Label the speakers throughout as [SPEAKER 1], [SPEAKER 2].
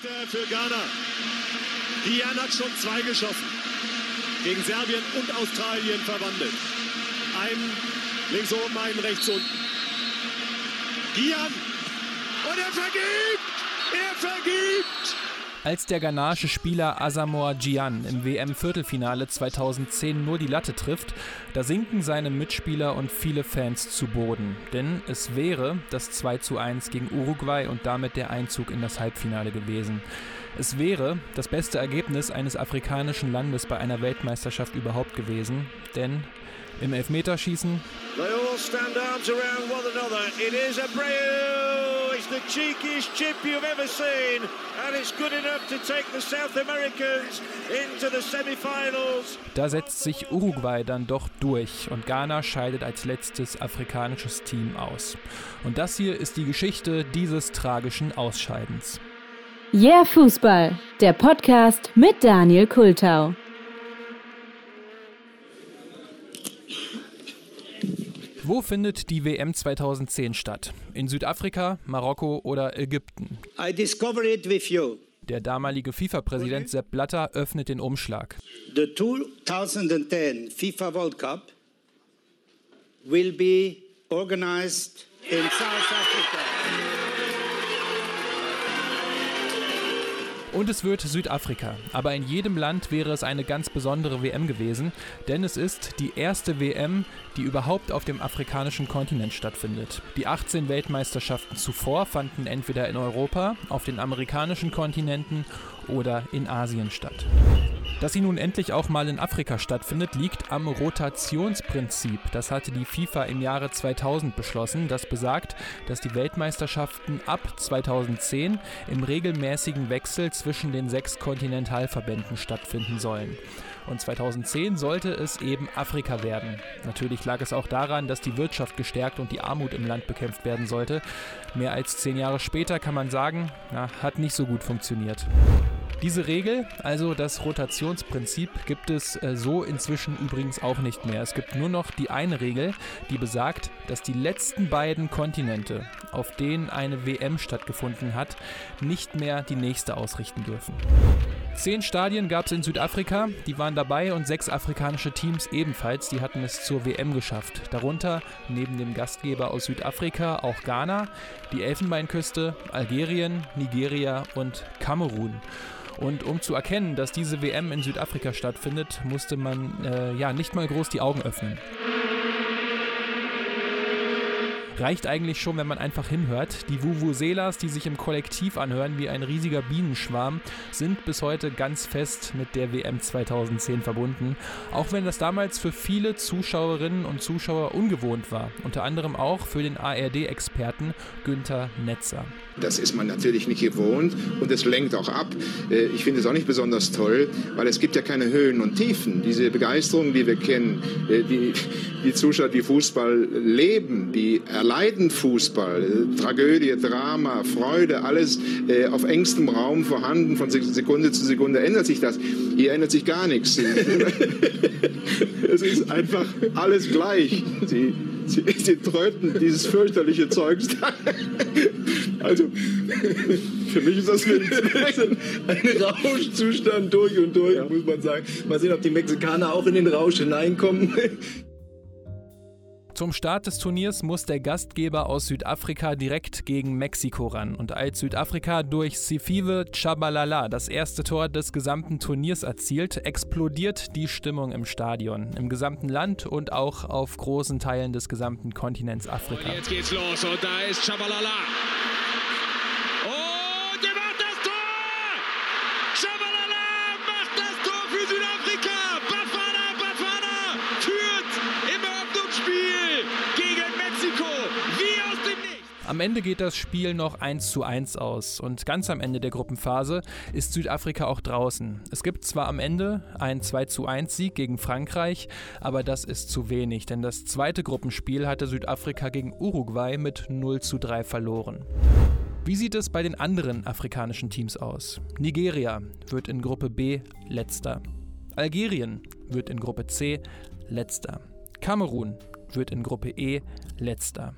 [SPEAKER 1] Für Ghana. Gian hat schon zwei geschossen. Gegen Serbien und Australien verwandelt. Einen links oben, einen rechts unten. Gian. Und er vergibt! Er vergibt!
[SPEAKER 2] Als der ghanaische Spieler Asamoah Gyan im WM-Viertelfinale 2010 nur die Latte trifft, da sinken seine Mitspieler und viele Fans zu Boden. Denn es wäre das 2 zu 1 gegen Uruguay und damit der Einzug in das Halbfinale gewesen. Es wäre das beste Ergebnis eines afrikanischen Landes bei einer Weltmeisterschaft überhaupt gewesen, denn im Elfmeterschießen. They all stand arms around one another. It is Abreu. It's the cheekiest chip you've ever seen, and it's good enough to take the South Americans into the semifinals. Da setzt sich Uruguay dann doch durch und Ghana scheidet als letztes afrikanisches Team aus. Und das hier ist die Geschichte dieses tragischen Ausscheidens.
[SPEAKER 3] Yeah Fußball, der Podcast mit Daniel Kultau.
[SPEAKER 2] Wo findet die WM 2010 statt? In Südafrika, Marokko oder Ägypten? I discover it with you. Der damalige FIFA-Präsident Sepp Blatter öffnet den Umschlag.
[SPEAKER 4] The 2010 FIFA World Cup will be organized in South Africa.
[SPEAKER 2] Und es wird Südafrika. Aber in jedem Land wäre es eine ganz besondere WM gewesen, denn es ist die erste WM, die überhaupt auf dem afrikanischen Kontinent stattfindet. Die 18 Weltmeisterschaften zuvor fanden entweder in Europa, auf den amerikanischen Kontinenten oder in Asien statt. Dass sie nun endlich auch mal in Afrika stattfindet, liegt am Rotationsprinzip. Das hatte die FIFA im Jahre 2000 beschlossen. Das besagt, dass die Weltmeisterschaften ab 2010 im regelmäßigen Wechsel zwischen den sechs Kontinentalverbänden stattfinden sollen. Und 2010 sollte es eben Afrika werden. Natürlich lag es auch daran, dass die Wirtschaft gestärkt und die Armut im Land bekämpft werden sollte. Mehr als zehn Jahre später kann man sagen, na, hat nicht so gut funktioniert. Diese Regel, also das Rotationsprinzip, gibt es äh, so inzwischen übrigens auch nicht mehr. Es gibt nur noch die eine Regel, die besagt, dass die letzten beiden Kontinente, auf denen eine WM stattgefunden hat, nicht mehr die nächste ausrichten dürfen. Zehn Stadien gab es in Südafrika, die waren dabei und sechs afrikanische Teams ebenfalls, die hatten es zur WM geschafft. Darunter neben dem Gastgeber aus Südafrika auch Ghana, die Elfenbeinküste, Algerien, Nigeria und Kamerun. Und um zu erkennen, dass diese WM in Südafrika stattfindet, musste man äh, ja nicht mal groß die Augen öffnen reicht eigentlich schon, wenn man einfach hinhört. Die Vuvuzelas, die sich im Kollektiv anhören wie ein riesiger Bienenschwarm, sind bis heute ganz fest mit der WM 2010 verbunden. Auch wenn das damals für viele Zuschauerinnen und Zuschauer ungewohnt war. Unter anderem auch für den ARD-Experten Günther Netzer.
[SPEAKER 5] Das ist man natürlich nicht gewohnt und es lenkt auch ab. Äh, ich finde es auch nicht besonders toll, weil es gibt ja keine Höhen und Tiefen. Diese Begeisterung, die wir kennen, äh, die, die Zuschauer, die Fußball leben, die erleben, erleiden Fußball. Tragödie, Drama, Freude, alles äh, auf engstem Raum vorhanden. Von Sekunde zu Sekunde ändert sich das. Hier ändert sich gar nichts. es ist einfach alles gleich. Sie, sie, sie tröten dieses fürchterliche Zeugs. also, für mich ist das ein, ein Rauschzustand durch und durch, ja. muss man sagen. Mal sehen, ob die Mexikaner auch in den Rausch hineinkommen.
[SPEAKER 2] Zum Start des Turniers muss der Gastgeber aus Südafrika direkt gegen Mexiko ran. Und als Südafrika durch Sifiwe Chabalala das erste Tor des gesamten Turniers erzielt, explodiert die Stimmung im Stadion, im gesamten Land und auch auf großen Teilen des gesamten Kontinents Afrika. Und jetzt geht's los und da ist Chabalala. Am Ende geht das Spiel noch 1 zu 1 aus und ganz am Ende der Gruppenphase ist Südafrika auch draußen. Es gibt zwar am Ende einen 2 zu 1 Sieg gegen Frankreich, aber das ist zu wenig, denn das zweite Gruppenspiel hatte Südafrika gegen Uruguay mit 0 zu 3 verloren. Wie sieht es bei den anderen afrikanischen Teams aus? Nigeria wird in Gruppe B letzter. Algerien wird in Gruppe C letzter. Kamerun wird in Gruppe E letzter.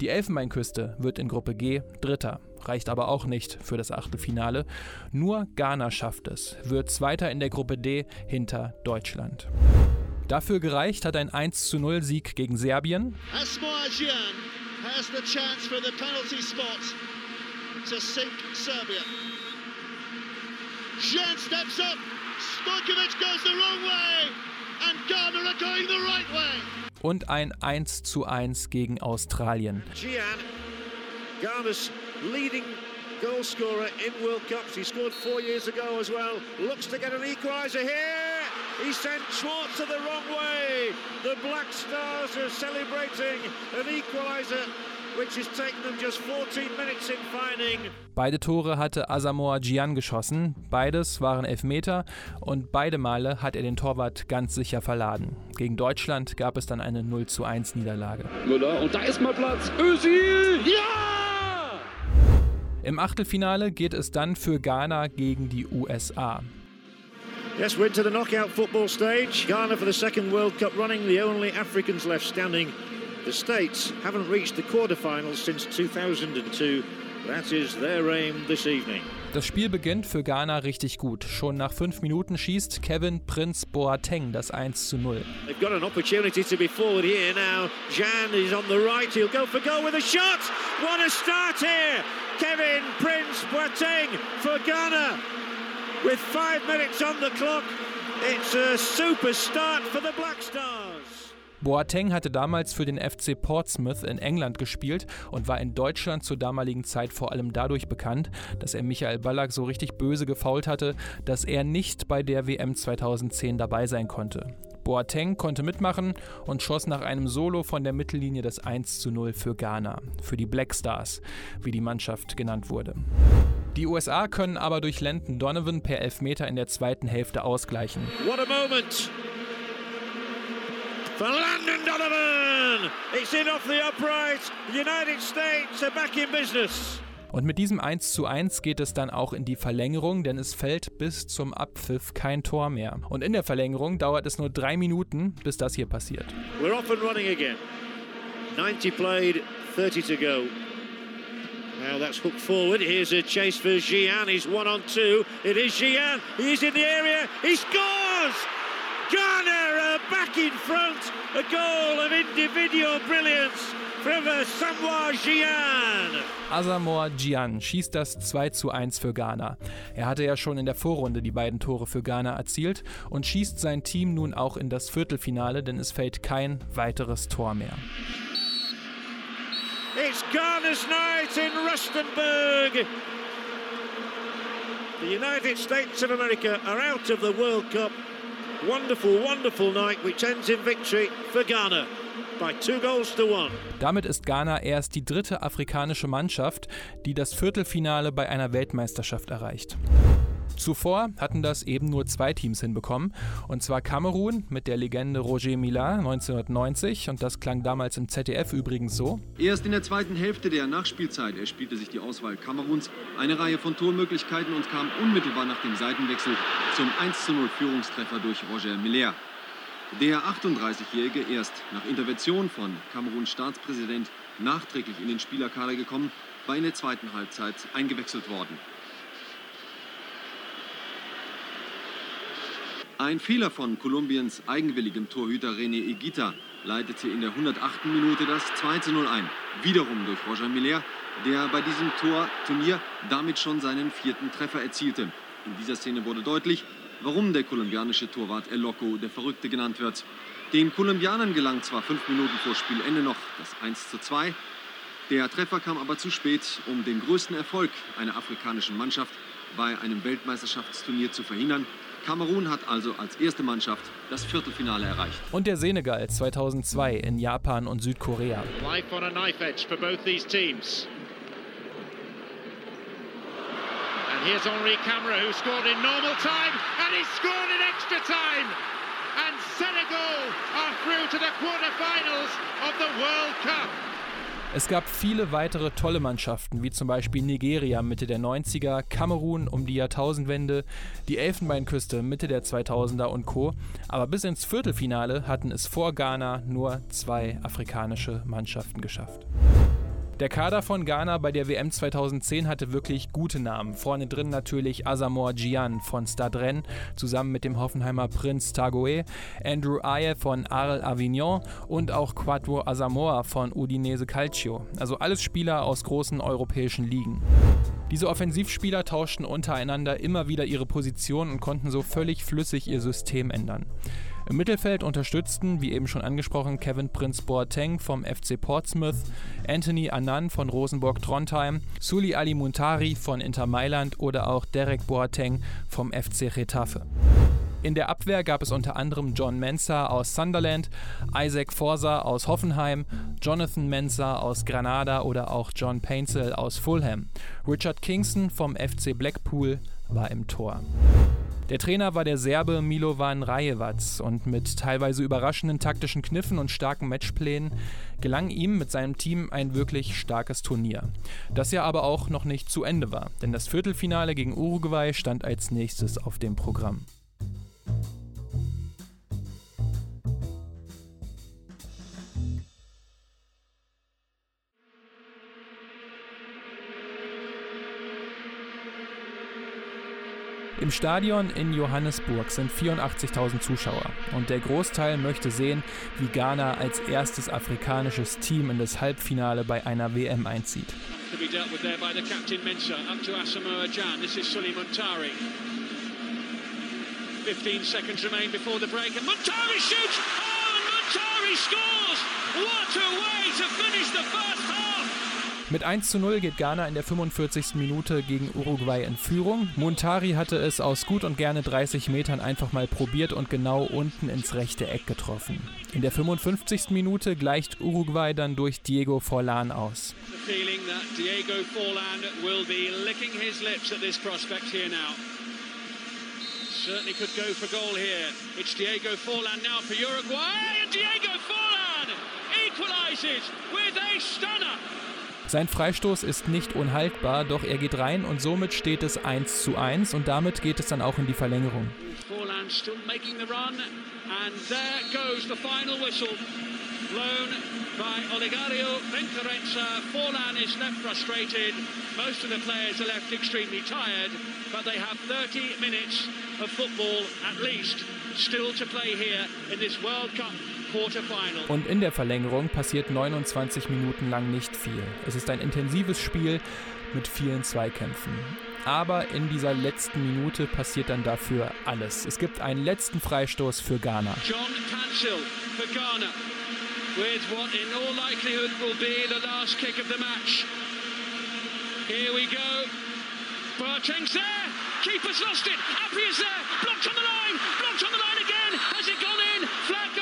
[SPEAKER 2] Die Elfenbeinküste wird in Gruppe G Dritter. reicht aber auch nicht für das Achtelfinale. Nur Ghana schafft es, wird Zweiter in der Gruppe D hinter Deutschland. Dafür gereicht hat ein 1:0 Sieg gegen Serbien.
[SPEAKER 6] Gyan steps up, Stojkovic goes the wrong way
[SPEAKER 2] Und ein 1:1 gegen Australien.
[SPEAKER 6] Gian, Ghana's leading goal scorer in World Cups. He scored four years ago as well. Looks to get an equaliser here. He sent Schwartz the wrong way. The Black Stars are celebrating an equaliser which has taken them just 14 minutes in finding.
[SPEAKER 2] Beide Tore hatte Asamoah Gyan geschossen, beides waren Elfmeter und beide Male hat er den Torwart ganz sicher verladen. Gegen Deutschland gab es dann eine 0 zu 1 Niederlage.
[SPEAKER 7] Müller und da ist mal Platz. Özil!
[SPEAKER 6] Ja!
[SPEAKER 2] Im Achtelfinale geht es dann für Ghana gegen die USA.
[SPEAKER 6] Yes, we're into the knockout football stage. Ghana for the second World Cup running, the only Africans left standing. The States haven't reached the quarterfinals since 2002. That is their aim this evening.
[SPEAKER 2] Das Spiel beginnt für Ghana richtig gut. Schon nach fünf Minuten schießt Kevin Prince Boateng das 1 zu 0.
[SPEAKER 6] They've got an opportunity to be forward here now. Jan is on the right. He'll go for goal with a shot. What a start here. Kevin Prince Boateng for Ghana. With five minutes on the clock, it's a super start for the Black Stars.
[SPEAKER 2] Boateng hatte damals für den FC Portsmouth in England gespielt und war in Deutschland zur damaligen Zeit vor allem dadurch bekannt, dass er Michael Ballack so richtig böse gefault hatte, dass er nicht bei der WM 2010 dabei sein konnte. Boateng konnte mitmachen und schoss nach einem Solo von der Mittellinie das 1 zu 0 für Ghana, für die Black Stars, wie die Mannschaft genannt wurde. Die USA können aber durch Landon Donovan per Elfmeter in der zweiten Hälfte ausgleichen.
[SPEAKER 6] What a moment for Landon Donovan. It's in off the upright. The United States are back in business.
[SPEAKER 2] Und mit diesem 1 zu 1 geht es dann auch in die Verlängerung, denn es fällt bis zum Abpfiff kein Tor mehr. Und in der Verlängerung dauert es nur drei Minuten, bis das hier passiert.
[SPEAKER 6] We're off and running again. 90 played, 30 to go. Now that's hooked forward. Here's a chase for Gian. He's one on two. It is Gian. He's in the area. He scores! Ghana are back in front. A goal of individual brilliance from Samoa Gian.
[SPEAKER 2] Asamoah Gyan schießt das 2 zu 1 für Ghana. Er hatte ja schon in der Vorrunde die beiden Tore für Ghana erzielt und schießt sein Team nun auch in das Viertelfinale, denn es fällt kein weiteres Tor mehr.
[SPEAKER 6] It's Ghana's night in Rustenburg. The United States of America are out of the World Cup. Wonderful, wonderful night, which ends in victory for Ghana by two goals to one.
[SPEAKER 2] Damit ist Ghana erst die dritte afrikanische Mannschaft, die das Viertelfinale bei einer Weltmeisterschaft erreicht. Zuvor hatten das eben nur zwei Teams hinbekommen, und zwar Kamerun mit der Legende Roger Mila 1990, und das klang damals im ZDF übrigens so.
[SPEAKER 8] Erst in der zweiten Hälfte der Nachspielzeit erspielte sich die Auswahl Kameruns eine Reihe von Tormöglichkeiten und kam unmittelbar nach dem Seitenwechsel zum 1:0 Führungstreffer durch Roger Miller. Der 38-Jährige, erst nach Intervention von Kameruns Staatspräsident nachträglich in den Spielerkader gekommen, war in der zweiten Halbzeit eingewechselt worden. Ein Fehler von Kolumbiens eigenwilligem Torhüter René Higuita leitete in der 108. Minute das 2:0 ein. Wiederum durch Roger Miller, der bei diesem Tor Turnier damit schon seinen vierten Treffer erzielte. In dieser Szene wurde deutlich, warum der kolumbianische Torwart El Loco der Verrückte genannt wird. Den Kolumbianern gelang zwar fünf Minuten vor Spielende noch das 1:2. Der Treffer kam aber zu spät, um den größten Erfolg einer afrikanischen Mannschaft bei einem Weltmeisterschaftsturnier zu verhindern. Kamerun hat also als erste Mannschaft das Viertelfinale erreicht.
[SPEAKER 2] Und der Senegal 2002 in Japan und Südkorea.
[SPEAKER 6] Life on a knife edge for both these teams. And here's Henri Camara who scored in normal time and he scored in extra time. And Senegal are through to the quarterfinals of the World Cup.
[SPEAKER 2] Es gab viele weitere tolle Mannschaften, wie zum Beispiel Nigeria Mitte der 90er, Kamerun um die Jahrtausendwende, die Elfenbeinküste Mitte der 2000er und Co. Aber bis ins Viertelfinale hatten es vor Ghana nur zwei afrikanische Mannschaften geschafft. Der Kader von Ghana bei der WM 2010 hatte wirklich gute Namen. Vorne drin natürlich Asamoah Gyan von Stade Rennes zusammen mit dem Hoffenheimer Prinz Tagoe, Andrew Aye von Arles Avignon und auch Quattro Asamoah von Udinese Calcio. Also alles Spieler aus großen europäischen Ligen. Diese Offensivspieler tauschten untereinander immer wieder ihre Position und konnten so völlig flüssig ihr System ändern. Im Mittelfeld unterstützten, wie eben schon angesprochen, Kevin Prince Boateng vom FC Portsmouth, Anthony Annan von Rosenborg Trondheim, Suli Ali Muntari von Inter Mailand oder auch Derek Boateng vom FC Retafe. In der Abwehr gab es unter anderem John Mensah aus Sunderland, Isaac Forza aus Hoffenheim, Jonathan Mensah aus Granada oder auch John Paintsell aus Fulham. Richard Kingston vom FC Blackpool war im Tor. Der Trainer war der Serbe Milovan Rajevac und mit teilweise überraschenden taktischen Kniffen und starken Matchplänen gelang ihm mit seinem Team ein wirklich starkes Turnier. Das ja aber auch noch nicht zu Ende war, denn das Viertelfinale gegen Uruguay stand als nächstes auf dem Programm. Im Stadion in Johannesburg sind 84.000 Zuschauer und der Großteil möchte sehen, wie Ghana als erstes afrikanisches Team in das Halbfinale bei einer WM einzieht. 15 seconds remain before the break and Montari shoots! Oh, Montari scores! What a way to finish the first! Mit 1 zu 0 geht Ghana in der 45. Minute gegen Uruguay in Führung. Montari hatte es aus gut und gerne 30 Metern einfach mal probiert und genau unten ins rechte Eck getroffen. In der 55. Minute gleicht Uruguay dann durch Diego Forlan aus. Diego Forlan will be licking his lips at this prospect here now. Certainly could go for goal here. It's Diego Forlan now Uruguay, and Diego Forlan equalizes with a stunner. Sein Freistoß ist nicht unhaltbar, doch er geht rein und somit steht es 1 zu 1 und damit geht es dann auch in die Verlängerung. Forlan still making the run and there goes the final whistle. Blown by Oligario Venturenza. Forlan is left frustrated. Most of the players are left extremely tired, but they have 30 minutes of football at least still to play here in this World Cup und in der Verlängerung passiert 29 Minuten lang nicht viel. Es ist ein intensives Spiel mit vielen Zweikämpfen. Aber in dieser letzten Minute passiert dann dafür alles. Es gibt einen letzten Freistoß für Ghana. John Cancel für Ghana with what in all likelihood will be the last kick of the match. Here we go. Boateng's there. Keeper's lost it. Appy is there. Blocked on the line. Blocked on the line again. Has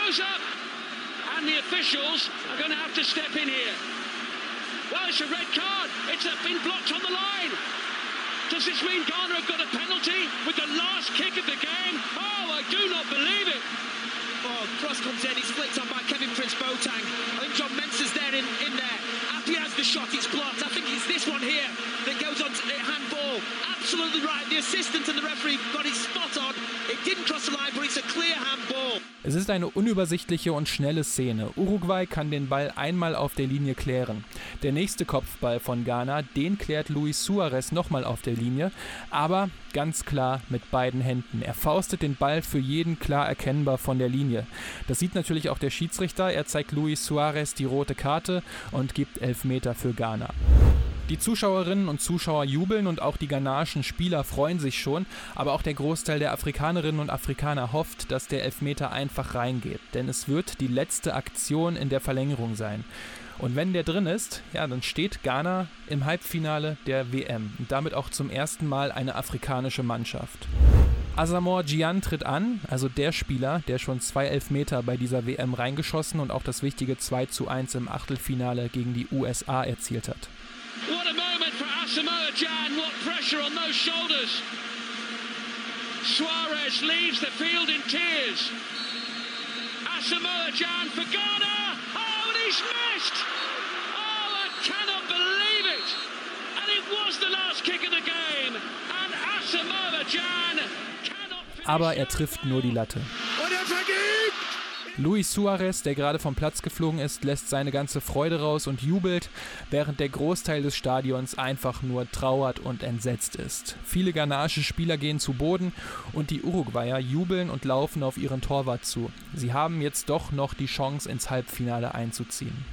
[SPEAKER 2] goes up. And the officials are going to have to step in here. Well, it's a red card. It's been blocked on the line. Does this mean Ghana have got a penalty with the last kick of the game? Oh, I do not believe it. Oh, cross comes in. It's flicked on by Kevin Prince Boateng. I think John Mensah's there in, in there. Appy has the shot. It's blocked. I think it's this one here that goes on to the handball. Absolutely right. The assistant and the referee got it spot on. It didn't cross the line, but it's a clear handball. Es ist eine unübersichtliche und schnelle Szene. Uruguay kann den Ball einmal auf der Linie klären. Der nächste Kopfball von Ghana, den klärt Luis Suarez nochmal auf der Linie, aber ganz klar mit beiden Händen. Er faustet den Ball für jeden klar erkennbar von der Linie. Das sieht natürlich auch der Schiedsrichter. Er zeigt Luis Suarez die rote Karte und gibt Elfmeter für Ghana. Die Zuschauerinnen und Zuschauer jubeln und auch die ghanaischen Spieler freuen sich schon, aber auch der Großteil der Afrikanerinnen und Afrikaner hofft, dass der Elfmeter einfach reingeht, denn es wird die letzte Aktion in der Verlängerung sein. Und wenn der drin ist, ja, dann steht Ghana im Halbfinale der WM und damit auch zum ersten Mal eine afrikanische Mannschaft. Asamoah Gyan tritt an, also der Spieler, der schon zwei Elfmeter bei dieser WM reingeschossen und auch das wichtige 2 zu 1 im Achtelfinale gegen die USA erzielt hat. What a moment for Asamoah Jan. What pressure on those shoulders. Suarez leaves the field in tears. Asamoah Jan for Ghana. He's missed. Oh, I cannot believe it. And it was the last kick of the game. And Asamoah Jan Aber er trifft nur die Latte.
[SPEAKER 1] Und er vergibt!
[SPEAKER 2] Luis Suarez, der gerade vom Platz geflogen ist, lässt seine ganze Freude raus und jubelt, während der Großteil des Stadions einfach nur trauert und entsetzt ist. Viele ghanaische Spieler gehen zu Boden und die Uruguayer jubeln und laufen auf ihren Torwart zu. Sie haben jetzt doch noch die Chance, ins Halbfinale einzuziehen.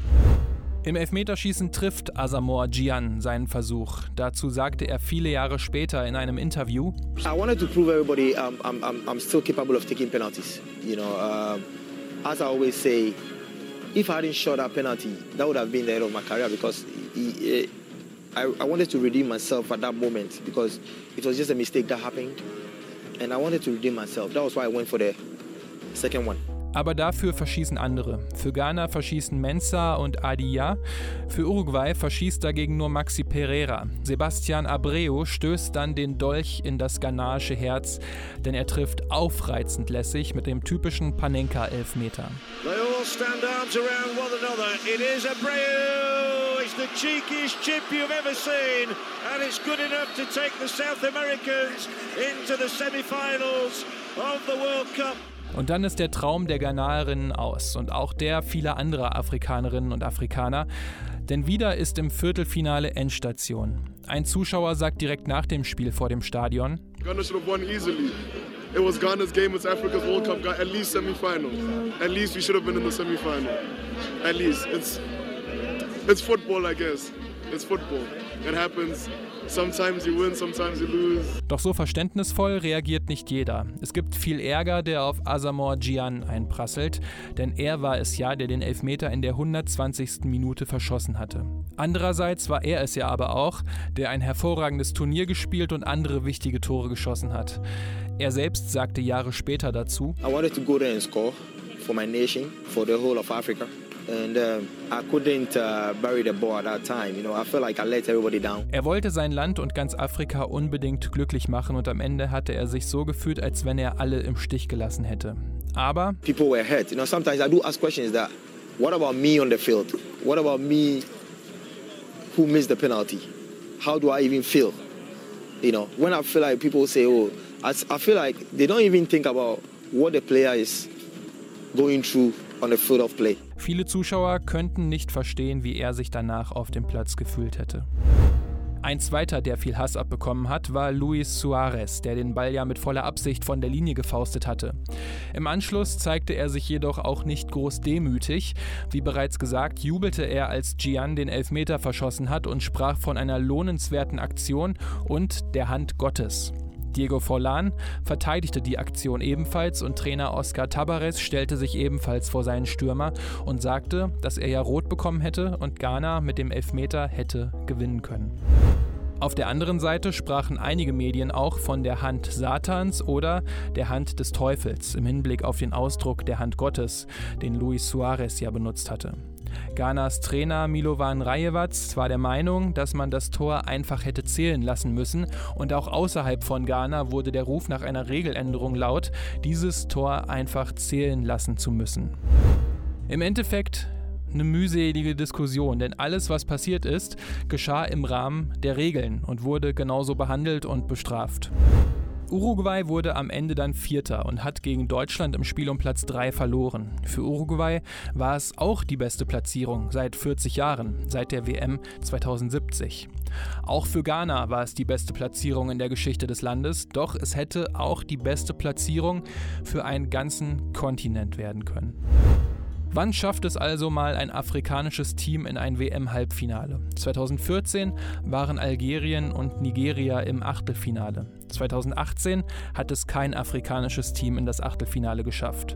[SPEAKER 2] Im Elfmeterschießen trifft Asamoah Gian seinen Versuch. Dazu sagte er viele Jahre später in einem Interview:
[SPEAKER 9] I wanted to prove everybody I'm, I'm, I'm still capable of taking penalties. You know, uh, as I always say, if I hadn't shot that penalty, that would have been the end of my career because he, I, I wanted to redeem myself at that moment because it was just a mistake that happened, and I wanted to redeem myself. That was why I went for the second one.
[SPEAKER 2] Aber dafür verschießen andere. Für Ghana verschießen Mensah und Adia. Für Uruguay verschießt dagegen nur Maxi Pereira. Sebastian Abreu stößt dann den Dolch in das ghanaische Herz, denn er trifft aufreizend lässig mit dem typischen Panenka-Elfmeter.
[SPEAKER 6] All stand arms around one another. It is Abreu. It's the cheekiest chip you've ever seen. And it's good enough to take the South Americans into the semi-finals of the World Cup.
[SPEAKER 2] Und dann ist der Traum der Ghanaerinnen aus und auch der vieler anderer Afrikanerinnen und Afrikaner. Denn wieder ist im Viertelfinale Endstation. Ein Zuschauer sagt direkt nach dem Spiel vor dem Stadion:
[SPEAKER 10] Ghana should have won easily. It was Ghana's game. It's Africa's World Cup. Got at least semi-final. At least we should have been in the semi-final. At least it's it's football, I guess. It's football. It happens. Sometimes you win, sometimes you lose.
[SPEAKER 2] Doch so verständnisvoll reagiert nicht jeder. Es gibt viel Ärger, der auf Asamoah Gyan einprasselt, denn er war es ja, der den Elfmeter in der 120. Minute verschossen hatte. Andererseits war er es ja aber auch, der ein hervorragendes Turnier gespielt und andere wichtige Tore geschossen hat. Er selbst sagte Jahre später dazu:
[SPEAKER 9] I wanted to go there and score for my nation, for the whole of Africa. And I couldn't uh, bury the ball at that time. You know, I felt like I let everybody down.
[SPEAKER 2] Er wollte sein Land und ganz Afrika unbedingt glücklich machen und am Ende hatte er sich so gefühlt, als wenn er alle im Stich gelassen hätte. Aber
[SPEAKER 9] People were hurt. You know, sometimes I do ask questions that, what about me on the field? What about me who missed the penalty? How do I even feel? You know, when I feel like people say, oh, I, I feel like they don't even think about what the player is going through
[SPEAKER 2] viele Zuschauer könnten nicht verstehen, wie er sich danach auf dem Platz gefühlt hätte. Ein zweiter, der viel Hass abbekommen hat, war Luis Suarez, der den Ball ja mit voller Absicht von der Linie gefaustet hatte. Im Anschluss zeigte er sich jedoch auch nicht groß demütig. Wie bereits gesagt, jubelte er, als Gian den Elfmeter verschossen hat und sprach von einer lohnenswerten Aktion und der Hand Gottes. Diego Forlan verteidigte die Aktion ebenfalls und Trainer Oscar Tabares stellte sich ebenfalls vor seinen Stürmer und sagte, dass er ja rot bekommen hätte und Ghana mit dem Elfmeter hätte gewinnen können. Auf der anderen Seite sprachen einige Medien auch von der Hand Satans oder der Hand des Teufels im Hinblick auf den Ausdruck der Hand Gottes, den Luis Suarez ja benutzt hatte. Ghanas Trainer Milovan Rajevac war der Meinung, dass man das Tor einfach hätte zählen lassen müssen und auch außerhalb von Ghana wurde der Ruf nach einer Regeländerung laut, dieses Tor einfach zählen lassen zu müssen. Im Endeffekt eine mühselige Diskussion, denn alles, was passiert ist, geschah im Rahmen der Regeln und wurde genauso behandelt und bestraft. Uruguay wurde am Ende dann Vierter und hat gegen Deutschland im Spiel um Platz 3 verloren. Für Uruguay war es auch die beste Platzierung seit 40 Jahren, seit der WM 2070. Auch für Ghana war es die beste Platzierung in der Geschichte des Landes, doch es hätte auch die beste Platzierung für einen ganzen Kontinent werden können. Wann schafft es also mal ein afrikanisches Team in ein WM-Halbfinale? 2014 waren Algerien und Nigeria im Achtelfinale. 2018 hat es kein afrikanisches Team in das Achtelfinale geschafft.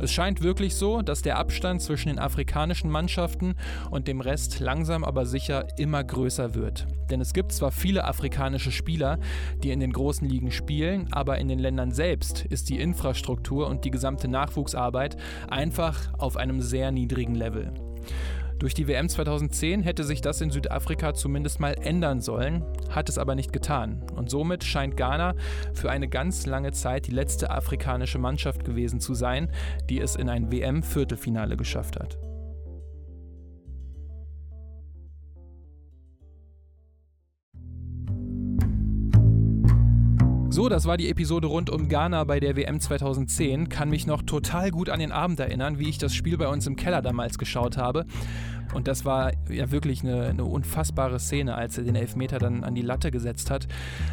[SPEAKER 2] Es scheint wirklich so, dass der Abstand zwischen den afrikanischen Mannschaften und dem Rest langsam aber sicher immer größer wird. Denn es gibt zwar viele afrikanische Spieler, die in den großen Ligen spielen, aber in den Ländern selbst ist die Infrastruktur und die gesamte Nachwuchsarbeit einfach auf einem sehr niedrigen Level. Durch die WM 2010 hätte sich das in Südafrika zumindest mal ändern sollen, hat es aber nicht getan. Und somit scheint Ghana für eine ganz lange Zeit die letzte afrikanische Mannschaft gewesen zu sein, die es in ein WM-Viertelfinale geschafft hat. So, das war die Episode rund um Ghana bei der WM 2010. Kann mich noch total gut an den Abend erinnern, wie ich das Spiel bei uns im Keller damals geschaut habe. Und das war ja wirklich eine, eine, unfassbare Szene, als er den Elfmeter dann an die Latte gesetzt hat.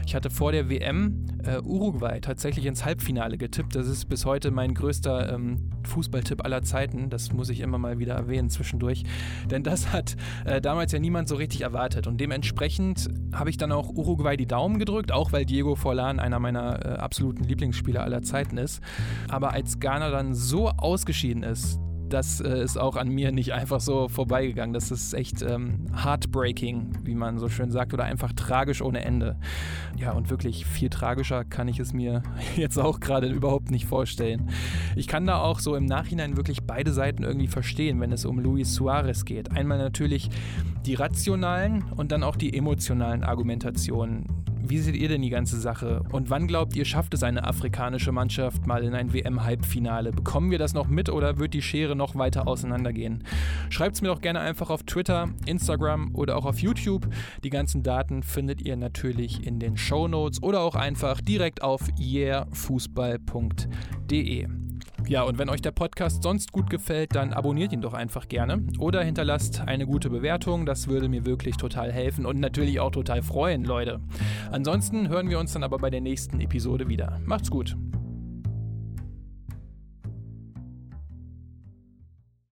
[SPEAKER 2] Ich hatte vor der WM äh, Uruguay tatsächlich ins Halbfinale getippt. Das ist bis heute mein größter ähm, Fußballtipp aller Zeiten. Das muss ich immer mal wieder erwähnen zwischendurch. Denn das hat äh, damals ja niemand so richtig erwartet. Und dementsprechend habe ich dann auch Uruguay die Daumen gedrückt, auch weil Diego Forlan einer meiner äh, absoluten Lieblingsspieler aller Zeiten ist. Aber als Ghana dann so ausgeschieden ist, das äh, ist auch an mir nicht einfach so vorbeigegangen. Das ist echt ähm, heartbreaking, wie man so schön sagt, oder einfach tragisch ohne Ende. Ja, und wirklich viel tragischer kann ich es mir jetzt auch gerade überhaupt nicht vorstellen. Ich kann da auch so im Nachhinein wirklich beide Seiten irgendwie verstehen, wenn es um Luis Suarez geht. Einmal natürlich die rationalen und dann auch die emotionalen Argumentationen. Wie seht ihr denn die ganze Sache? Und wann glaubt ihr, schafft es eine afrikanische Mannschaft mal in ein WM-Halbfinale? Bekommen wir das noch mit oder wird die Schere noch weiter auseinandergehen? Schreibt es mir doch gerne einfach auf Twitter, Instagram oder auch auf YouTube. Die ganzen Daten findet ihr natürlich in den Show Notes oder auch einfach direkt auf yeahfußball.de. Ja, und wenn euch der Podcast sonst gut gefällt, dann abonniert ihn doch einfach gerne oder hinterlasst eine gute Bewertung. Das würde mir wirklich total helfen und natürlich auch total freuen, Leute. Ansonsten hören wir uns dann aber bei der nächsten Episode wieder. Macht's gut.